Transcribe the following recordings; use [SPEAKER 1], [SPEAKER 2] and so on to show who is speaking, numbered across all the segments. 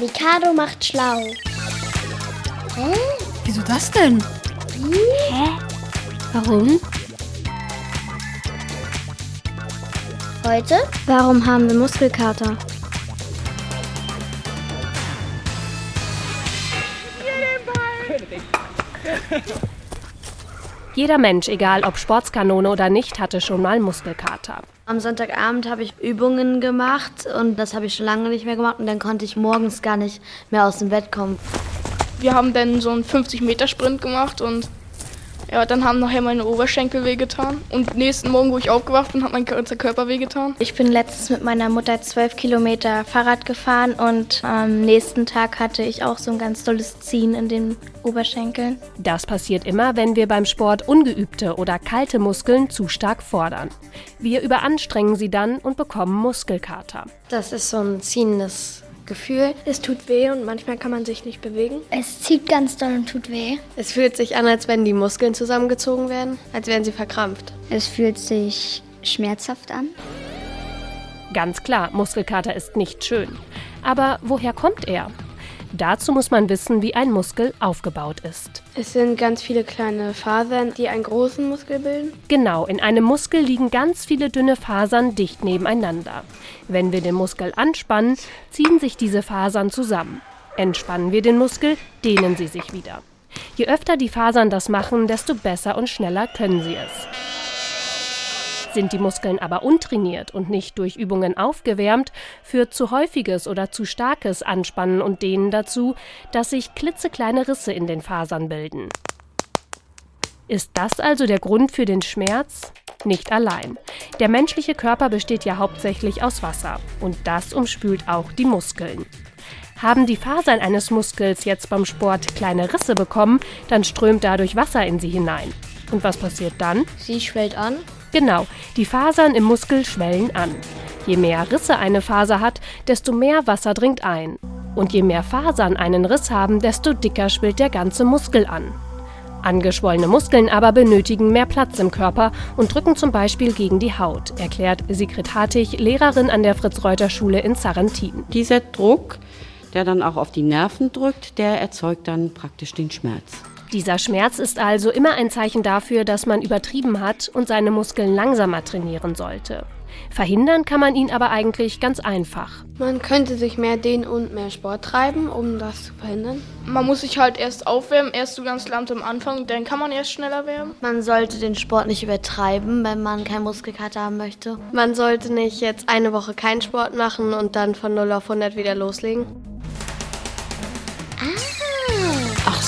[SPEAKER 1] Mikado macht schlau.
[SPEAKER 2] Hä? Wieso das denn?
[SPEAKER 1] Hä?
[SPEAKER 2] Warum?
[SPEAKER 1] Heute?
[SPEAKER 2] Warum haben wir Muskelkater?
[SPEAKER 3] Jeder Mensch, egal ob Sportskanone oder nicht, hatte schon mal Muskelkater.
[SPEAKER 4] Am Sonntagabend habe ich Übungen gemacht und das habe ich schon lange nicht mehr gemacht und dann konnte ich morgens gar nicht mehr aus dem Bett kommen.
[SPEAKER 5] Wir haben dann so einen 50-Meter-Sprint gemacht und ja, dann haben nachher meine Oberschenkel wehgetan. Und nächsten Morgen, wo ich aufgewacht bin, hat mein ganzer Körper wehgetan.
[SPEAKER 6] Ich bin letztens mit meiner Mutter zwölf Kilometer Fahrrad gefahren und am nächsten Tag hatte ich auch so ein ganz tolles Ziehen in den Oberschenkeln.
[SPEAKER 3] Das passiert immer, wenn wir beim Sport ungeübte oder kalte Muskeln zu stark fordern. Wir überanstrengen sie dann und bekommen Muskelkater.
[SPEAKER 7] Das ist so ein ziehendes Gefühl. Es tut weh und manchmal kann man sich nicht bewegen.
[SPEAKER 1] Es zieht ganz doll und tut weh.
[SPEAKER 7] Es fühlt sich an, als wenn die Muskeln zusammengezogen werden, als wären sie verkrampft.
[SPEAKER 8] Es fühlt sich schmerzhaft an.
[SPEAKER 3] Ganz klar, Muskelkater ist nicht schön. Aber woher kommt er? Dazu muss man wissen, wie ein Muskel aufgebaut ist.
[SPEAKER 7] Es sind ganz viele kleine Fasern, die einen großen Muskel bilden.
[SPEAKER 3] Genau, in einem Muskel liegen ganz viele dünne Fasern dicht nebeneinander. Wenn wir den Muskel anspannen, ziehen sich diese Fasern zusammen. Entspannen wir den Muskel, dehnen sie sich wieder. Je öfter die Fasern das machen, desto besser und schneller können sie es. Sind die Muskeln aber untrainiert und nicht durch Übungen aufgewärmt, führt zu häufiges oder zu starkes Anspannen und Dehnen dazu, dass sich klitzekleine Risse in den Fasern bilden. Ist das also der Grund für den Schmerz? Nicht allein. Der menschliche Körper besteht ja hauptsächlich aus Wasser und das umspült auch die Muskeln. Haben die Fasern eines Muskels jetzt beim Sport kleine Risse bekommen, dann strömt dadurch Wasser in sie hinein. Und was passiert dann?
[SPEAKER 7] Sie schwellt an.
[SPEAKER 3] Genau, die Fasern im Muskel schwellen an. Je mehr Risse eine Faser hat, desto mehr Wasser dringt ein. Und je mehr Fasern einen Riss haben, desto dicker schwillt der ganze Muskel an. Angeschwollene Muskeln aber benötigen mehr Platz im Körper und drücken zum Beispiel gegen die Haut, erklärt Sigrid Hartig, Lehrerin an der Fritz-Reuter-Schule in Sarrentin.
[SPEAKER 9] Dieser Druck, der dann auch auf die Nerven drückt, der erzeugt dann praktisch den Schmerz.
[SPEAKER 3] Dieser Schmerz ist also immer ein Zeichen dafür, dass man übertrieben hat und seine Muskeln langsamer trainieren sollte. Verhindern kann man ihn aber eigentlich ganz einfach.
[SPEAKER 7] Man könnte sich mehr dehnen und mehr Sport treiben, um das zu verhindern.
[SPEAKER 5] Man muss sich halt erst aufwärmen, erst so ganz langsam am Anfang, dann kann man erst schneller wärmen.
[SPEAKER 4] Man sollte den Sport nicht übertreiben, wenn man keinen Muskelkater haben möchte.
[SPEAKER 7] Man sollte nicht jetzt eine Woche keinen Sport machen und dann von 0 auf 100 wieder loslegen.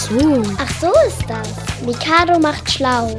[SPEAKER 2] So.
[SPEAKER 1] Ach so ist das. Mikado macht schlau.